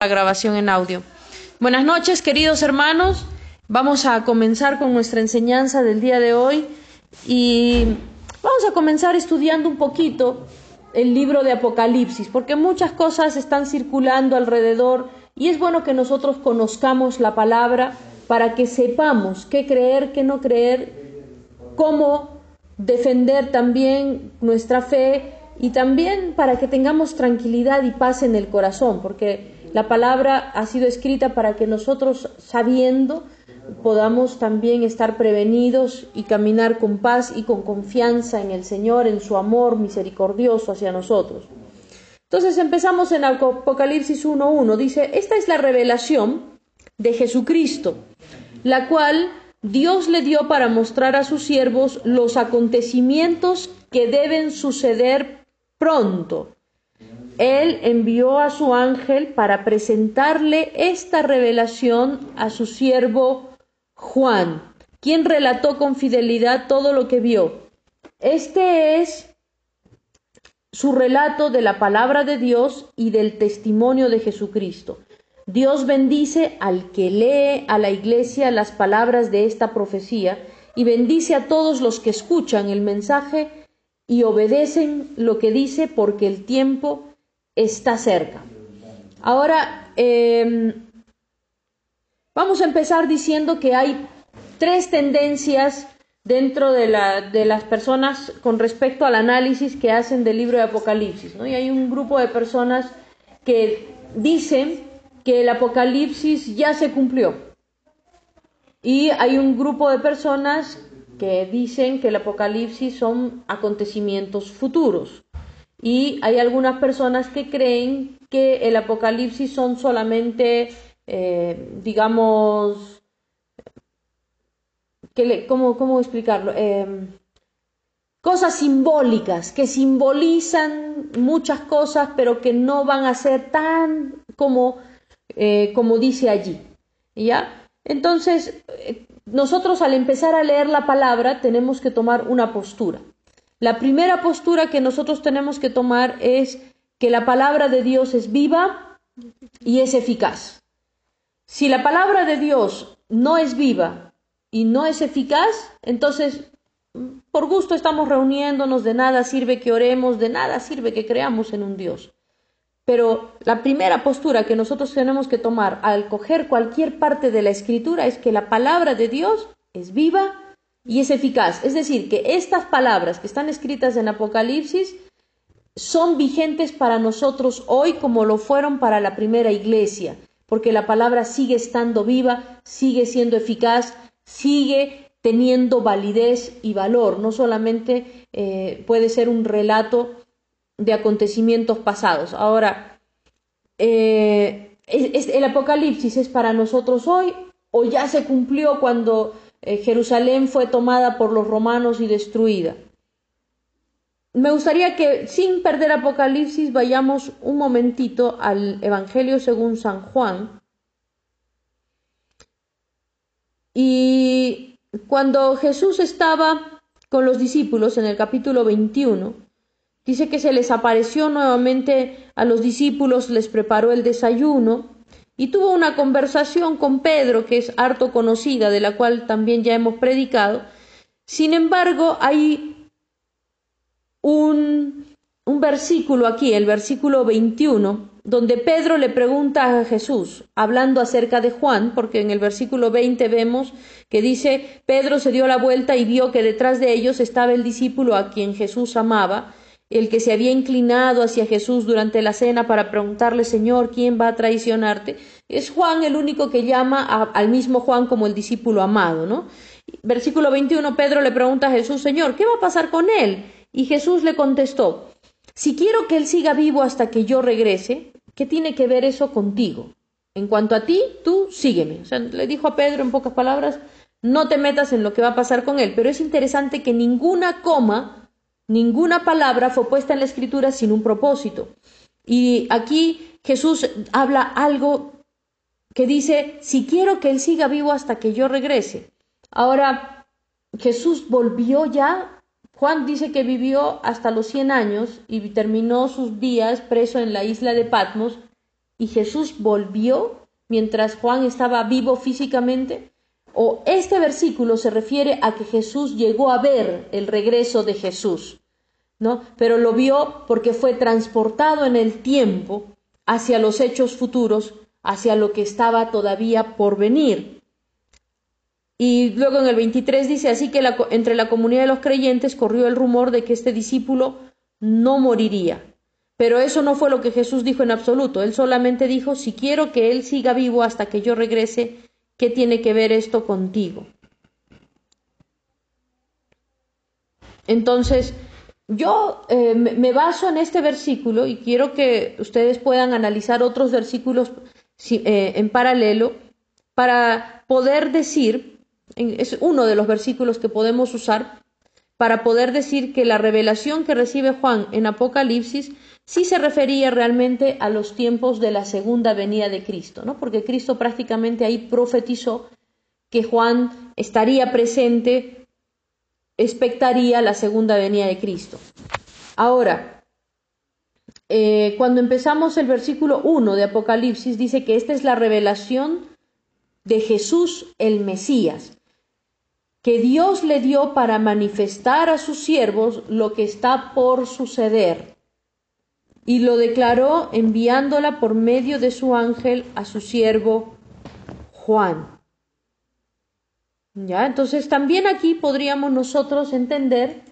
la grabación en audio. Buenas noches, queridos hermanos. Vamos a comenzar con nuestra enseñanza del día de hoy y vamos a comenzar estudiando un poquito el libro de Apocalipsis, porque muchas cosas están circulando alrededor y es bueno que nosotros conozcamos la palabra para que sepamos qué creer, qué no creer, cómo defender también nuestra fe y también para que tengamos tranquilidad y paz en el corazón, porque la palabra ha sido escrita para que nosotros, sabiendo, podamos también estar prevenidos y caminar con paz y con confianza en el Señor, en su amor misericordioso hacia nosotros. Entonces empezamos en Apocalipsis 1.1. Dice, esta es la revelación de Jesucristo, la cual Dios le dio para mostrar a sus siervos los acontecimientos que deben suceder pronto él envió a su ángel para presentarle esta revelación a su siervo Juan, quien relató con fidelidad todo lo que vio. Este es su relato de la palabra de Dios y del testimonio de Jesucristo. Dios bendice al que lee a la iglesia las palabras de esta profecía y bendice a todos los que escuchan el mensaje y obedecen lo que dice porque el tiempo está cerca. Ahora, em, vamos a empezar diciendo que hay tres tendencias dentro de, la, de, las personas con respecto al análisis que hacen del libro de Apocalipsis. ¿no? Y hay un grupo de personas que dicen que el Apocalipsis ya se cumplió. Y hay un grupo de personas que dicen que el Apocalipsis son acontecimientos futuros. Y hay algunas personas que creen que el Apocalipsis son solamente, eh, digamos, que ¿cómo, explicarlo? Em, cosas simbólicas, que simbolizan muchas cosas, pero que no van a ser tan como, eh, como dice allí. ¿Ya? Entonces, eh, nosotros al empezar a leer la palabra tenemos que tomar una postura. La primera postura que nosotros tenemos que tomar es que la palabra de Dios es viva y es eficaz. Si la palabra de Dios no es viva y no es eficaz, entonces por gusto estamos reuniéndonos, de nada sirve que oremos, de nada sirve que creamos en un Dios. Pero la primera postura que nosotros tenemos que tomar al coger cualquier parte de la escritura es que la palabra de Dios es viva y es eficaz. Es decir, que estas palabras que están escritas en Apocalipsis son vigentes para nosotros hoy como lo fueron para la primera iglesia, porque la palabra sigue estando viva, sigue siendo eficaz, sigue teniendo validez y valor, no solamente eh, puede ser un relato de acontecimientos pasados. Ahora, eh, ¿el Apocalipsis es para nosotros hoy o ya se cumplió cuando eh, Jerusalén fue tomada por los romanos y destruida. Me gustaría que, sin perder Apocalipsis, vayamos un momentito al Evangelio según San Juan. Y cuando Jesús estaba con los discípulos en el capítulo 21, dice que se les apareció nuevamente a los discípulos, les preparó el desayuno y tuvo una conversación con Pedro, que es harto conocida, de la cual también ya hemos predicado. Sin embargo, hay un, un versículo aquí, el versículo 21, donde Pedro le pregunta a Jesús, hablando acerca de Juan, porque en el versículo 20 vemos que dice, Pedro se dio la vuelta y vio que detrás de ellos estaba el discípulo a quien Jesús amaba, el que se había inclinado hacia Jesús durante la cena para preguntarle, Señor, ¿quién va a traicionarte? Es Juan el único que llama al mismo Juan como el discípulo amado, ¿no? Versículo 21, Pedro le pregunta a Jesús, Señor, ¿qué va a pasar con él? Y Jesús le contestó, si quiero que él siga vivo hasta que yo regrese, ¿qué tiene que ver eso contigo? En cuanto a ti, tú sígueme. O sea, le dijo a Pedro en pocas palabras, no te metas en lo que va a pasar con él, pero es interesante que ninguna coma Ninguna palabra fue puesta en la escritura sin un propósito. Y aquí Jesús habla algo que dice, si quiero que Él siga vivo hasta que yo regrese. Ahora, Jesús volvió ya, Juan dice que vivió hasta los 100 años y terminó sus días preso en la isla de Patmos y Jesús volvió mientras Juan estaba vivo físicamente? ¿O este versículo se refiere a que Jesús llegó a ver el regreso de Jesús? ¿No? Pero lo vio porque fue transportado en el tiempo hacia los hechos futuros, hacia lo que estaba todavía por venir. Y luego en el 23 dice, así que entre la comunidad de los creyentes corrió el rumor de que este discípulo no moriría. Pero eso no fue lo que Jesús dijo en absoluto. Él solamente dijo, si quiero que Él siga vivo hasta que yo regrese, ¿qué tiene que ver esto contigo? Entonces, yo eh, me baso en este versículo y quiero que ustedes puedan analizar otros versículos eh, en paralelo para poder decir, es uno de los versículos que podemos usar para poder decir que la revelación que recibe Juan en Apocalipsis sí se refería realmente a los tiempos de la segunda venida de Cristo, ¿no? Porque Cristo prácticamente ahí profetizó que Juan estaría presente, expectaría la segunda venida de Cristo. Ahora, eh, cuando empezamos el versículo 1 de Apocalipsis, dice que esta es la revelación de Jesús el Mesías, que Dios le dio para manifestar a sus siervos lo que está por suceder y lo declaró enviándola por medio de su ángel a su siervo Juan. ¿Ya? Entonces también aquí podríamos nosotros entender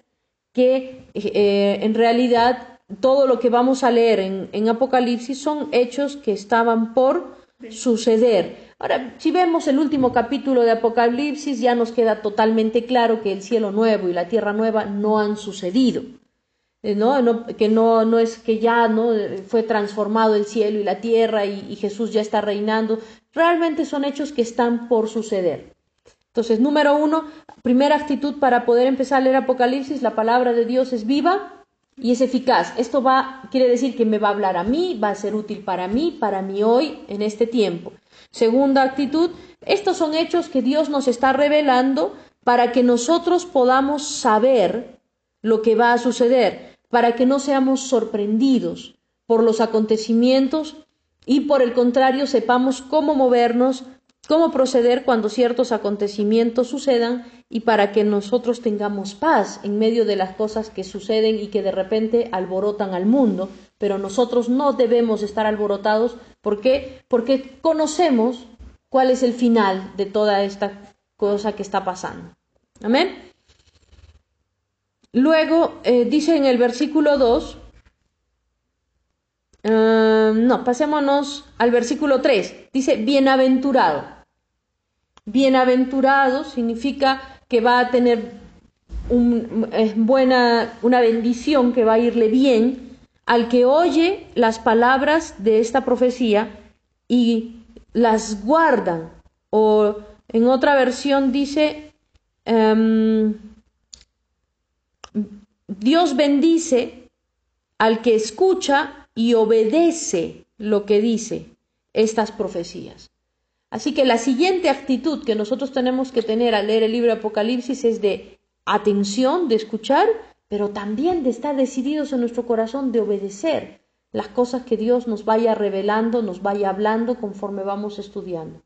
que eh, en realidad todo lo que vamos a leer en, en Apocalipsis son hechos que estaban por suceder. Ahora, si vemos el último capítulo de Apocalipsis, ya nos queda totalmente claro que el cielo nuevo y la tierra nueva no han sucedido. Eh, ¿no? que no, no es que ya no fue transformado el cielo y la tierra y, Jesús ya está reinando. Realmente son hechos que están por suceder. Entonces, número uno, primera actitud para poder empezar a leer Apocalipsis, la palabra de Dios es viva y es eficaz. Esto va, quiere decir que me va a hablar a mí, va a ser útil para mí, para mí hoy, en este tiempo. Segunda actitud, estos son hechos que Dios nos está revelando para que nosotros podamos saber lo que va a suceder, para que no seamos sorprendidos por los acontecimientos y por el contrario sepamos cómo movernos, cómo proceder cuando ciertos acontecimientos sucedan y para que nosotros tengamos paz en medio de las cosas que suceden y que de repente alborotan al mundo, pero nosotros no debemos estar alborotados ¿por qué? Porque conocemos cuál es el final de toda esta cosa que está pasando. Amén. Luego eh, dice en el versículo 2, eh, no, pasémonos al versículo 3, dice bienaventurado. Bienaventurado significa que va a tener buena, una bendición, que va a irle bien al que oye las palabras de esta profecía y las guardan. O en otra versión dice, em, Dios bendice al que escucha y obedece lo que dice estas profecías. Así que la siguiente actitud que nosotros tenemos que tener al leer el libro de Apocalipsis es de atención, de escuchar, pero también de estar decididos en nuestro corazón de obedecer las cosas que Dios nos vaya revelando, nos vaya hablando conforme vamos estudiando.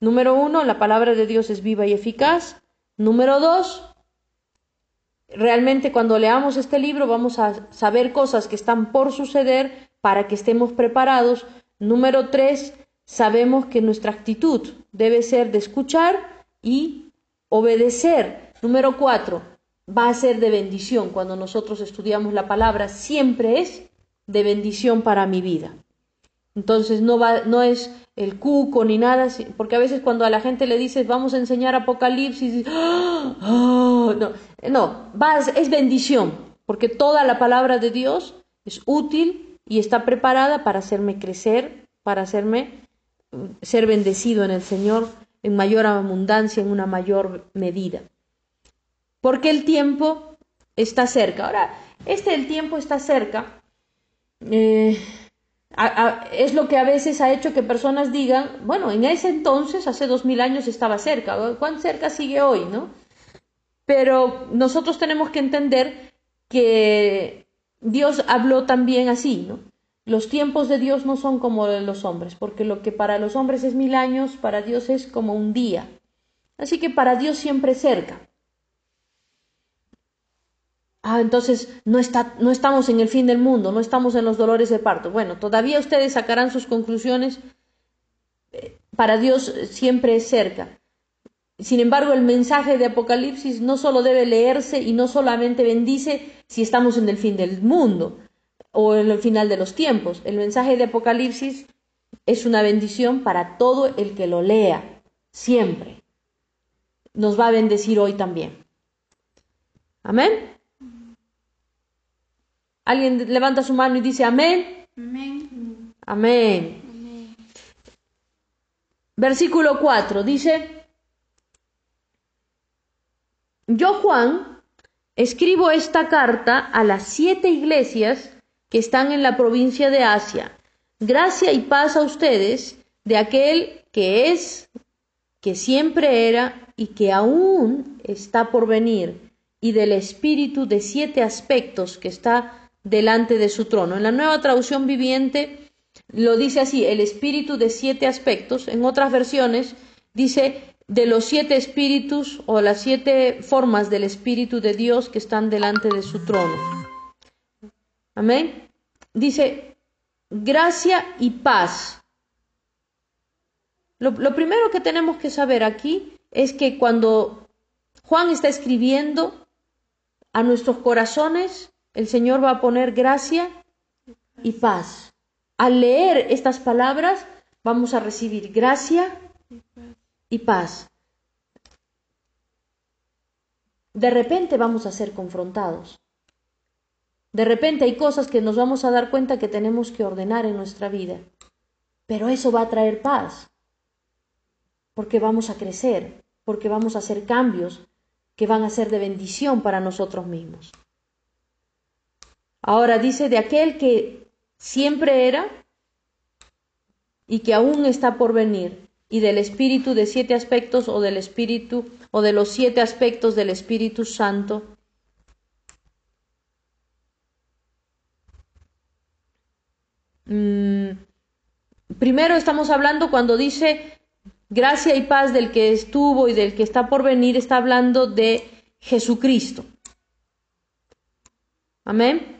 Número uno, la palabra de Dios es viva y eficaz. Número dos, realmente cuando leamos este libro vamos a saber cosas que están por suceder para que estemos preparados. Número tres, sabemos que nuestra actitud debe ser de escuchar y obedecer. Número cuatro, va a ser de bendición. Cuando nosotros estudiamos la palabra, siempre es de bendición para mi vida. Entonces no, va, no es el cuco ni nada, porque a veces cuando a la gente le dices vamos a enseñar Apocalipsis, ¡Ah! no, no es bendición, porque toda la palabra de Dios es útil y está preparada para hacerme crecer, para hacerme mm, ser bendecido en el Señor en mayor abundancia, en una mayor medida. Porque el tiempo está cerca. Ahora, este el tiempo está cerca. Eh, es lo que a veces ha hecho que personas digan, bueno, en ese entonces, hace dos mil años, estaba cerca, ¿cuán cerca sigue hoy, no? Pero nosotros tenemos que entender que Dios habló también así, ¿no? los tiempos de Dios no son como los hombres, porque lo que para los hombres es mil años, para Dios es como un día. Así que para Dios siempre cerca. Ah, entonces no, está, no estamos en el fin del mundo, no estamos en los dolores de parto. Bueno, todavía ustedes sacarán sus conclusiones. Eh, para Dios siempre es cerca. Sin embargo, el mensaje de Apocalipsis no solo debe leerse y no solamente bendice si estamos en el fin del mundo, o en el final de los tiempos. El mensaje de Apocalipsis es una bendición para todo el que lo lea, siempre. Nos va a bendecir hoy también. Amén. ¿Alguien levanta su mano y dice amén? Amén. Amén. Versículo 4 dice, yo Juan escribo esta carta a las siete iglesias que están en la provincia de Asia. Gracia y paz a ustedes de aquel que es, que siempre era y que aún está por venir, y del espíritu de siete aspectos que está delante de su trono. En la nueva traducción viviente lo dice así, el espíritu de siete aspectos. En otras versiones dice de los siete espíritus o las siete formas del espíritu de Dios que están delante de su trono. Amén dice, gracia y paz. Lo, primero que tenemos que saber aquí es que cuando Juan está escribiendo a nuestros corazones, el Señor va a poner gracia y paz. Al leer estas palabras, vamos a recibir gracia y paz. De repente vamos a ser confrontados. De repente hay cosas que nos vamos a dar cuenta que tenemos que ordenar en nuestra vida. Pero eso va a traer paz. Porque vamos a crecer, porque vamos a hacer cambios que van a ser de bendición para nosotros mismos. Ahora dice de aquel que siempre era y que aún está por venir, y del espíritu de siete aspectos o del espíritu o de los siete aspectos del Espíritu Santo Mm, primero estamos hablando cuando dice gracia y paz del que estuvo y del que está por venir, está hablando de Jesucristo. Amén.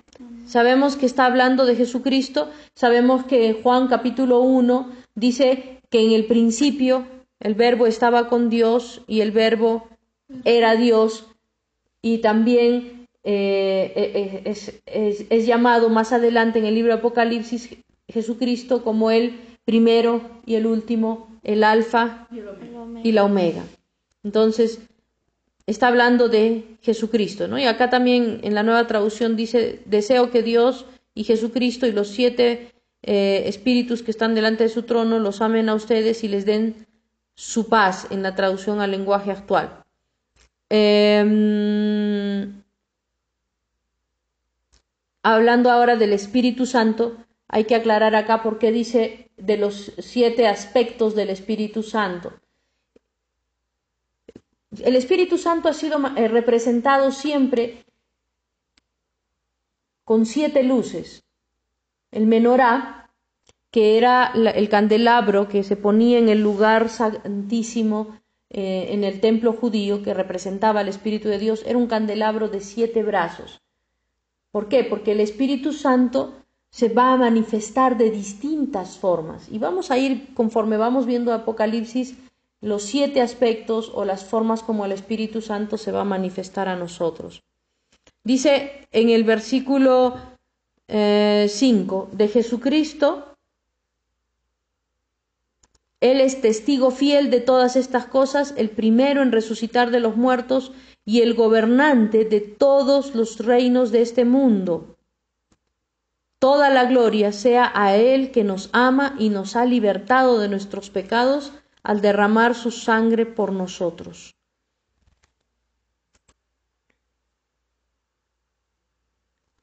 Sabemos que está hablando de Jesucristo, sabemos que Juan capítulo 1 dice que en el principio el verbo estaba con Dios y el verbo era Dios. Y también eh, eh, eh, es, llamado más adelante en el libro Apocalipsis Jesucristo como el primero y el último, el alfa y la omega. Entonces, está hablando de Jesucristo, ¿no? Y acá también en la nueva traducción dice, deseo que Dios y Jesucristo y los siete espíritus que están delante de su trono los amen a ustedes y les den su paz en la traducción al lenguaje actual. Em, hablando ahora del Espíritu Santo, hay que aclarar acá por qué dice de los siete aspectos del Espíritu Santo. El Espíritu Santo ha sido eh, representado siempre con siete luces. El menorá, que era el candelabro que se ponía en el lugar santísimo eh, en el templo judío, que representaba al Espíritu de Dios, era un candelabro de siete brazos. ¿Por qué? Porque el Espíritu Santo se va a manifestar de distintas formas. Y vamos a ir, conforme vamos viendo Apocalipsis, los siete aspectos o las formas como el Espíritu Santo se va a manifestar a nosotros. Dice en el versículo 5 eh, de Jesucristo, Él es testigo fiel de todas estas cosas, el primero en resucitar de los muertos y el gobernante de todos los reinos de este mundo. Toda la gloria sea a Él que nos ama y nos ha libertado de nuestros pecados al derramar su sangre por nosotros.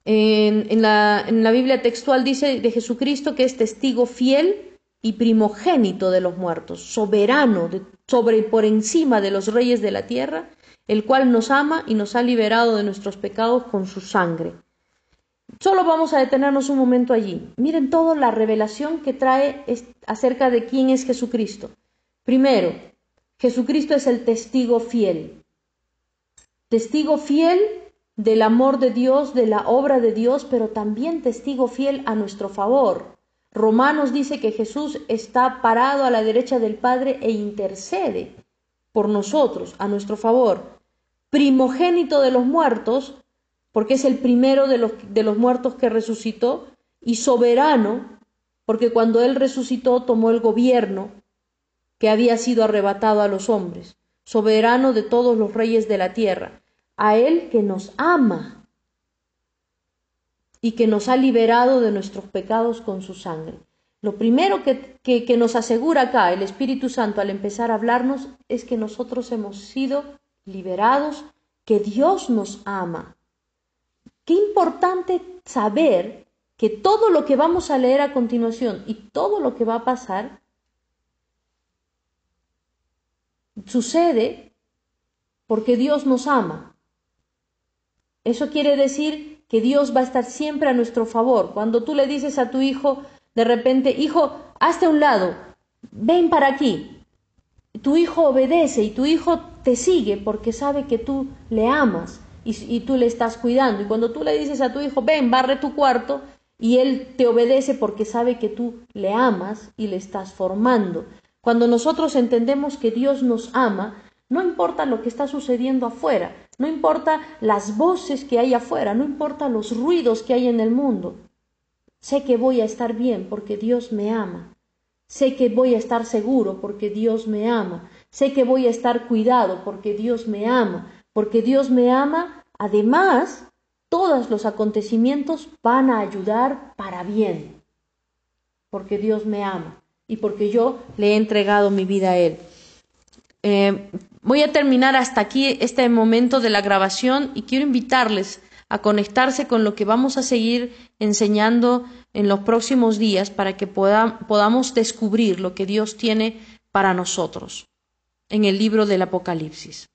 En, la, en, la, Biblia textual dice de Jesucristo que es testigo fiel y primogénito de los muertos, soberano sobre por encima de los reyes de la tierra el cual nos ama y nos ha liberado de nuestros pecados con su sangre. Solo vamos a detenernos un momento allí. Miren toda la revelación que trae acerca de quién es Jesucristo. Primero, Jesucristo es el testigo fiel. Testigo fiel del amor de Dios, de la obra de Dios, pero también testigo fiel a nuestro favor. Romanos dice que Jesús está parado a la derecha del Padre e intercede por nosotros, a nuestro favor. Primogénito de los muertos, porque es el primero de los, de los muertos que resucitó, y soberano, porque cuando Él resucitó tomó el gobierno que había sido arrebatado a los hombres, soberano de todos los reyes de la tierra, a Él que nos ama y que nos ha liberado de nuestros pecados con su sangre. Lo primero que, que, nos asegura acá el Espíritu Santo al empezar a hablarnos es que nosotros hemos sido liberados, que Dios nos ama. Qué importante saber que todo lo que vamos a leer a continuación y todo lo que va a pasar sucede porque Dios nos ama. Eso quiere decir que Dios va a estar siempre a nuestro favor. Cuando tú le dices a tu hijo, de repente, hijo, hazte a un lado, ven para aquí. Tu hijo obedece y tu hijo te sigue porque sabe que tú le amas y, tú le estás cuidando. Y cuando tú le dices a tu hijo, ven, barre tu cuarto, y él te obedece porque sabe que tú le amas y le estás formando. Cuando nosotros entendemos que Dios nos ama, no importa lo que está sucediendo afuera, no importa las voces que hay afuera, no importa los ruidos que hay en el mundo. Sé que voy a estar bien porque Dios me ama. Sé que voy a estar seguro porque Dios me ama. Sé que voy a estar cuidado porque Dios me ama porque Dios me ama, además, todos los acontecimientos van a ayudar para bien, porque Dios me ama y porque yo le he entregado mi vida a Él. Eh, voy a terminar hasta aquí este momento de la grabación y quiero invitarles a conectarse con lo que vamos a seguir enseñando en los próximos días para que podamos descubrir lo que Dios tiene para nosotros en el libro del Apocalipsis.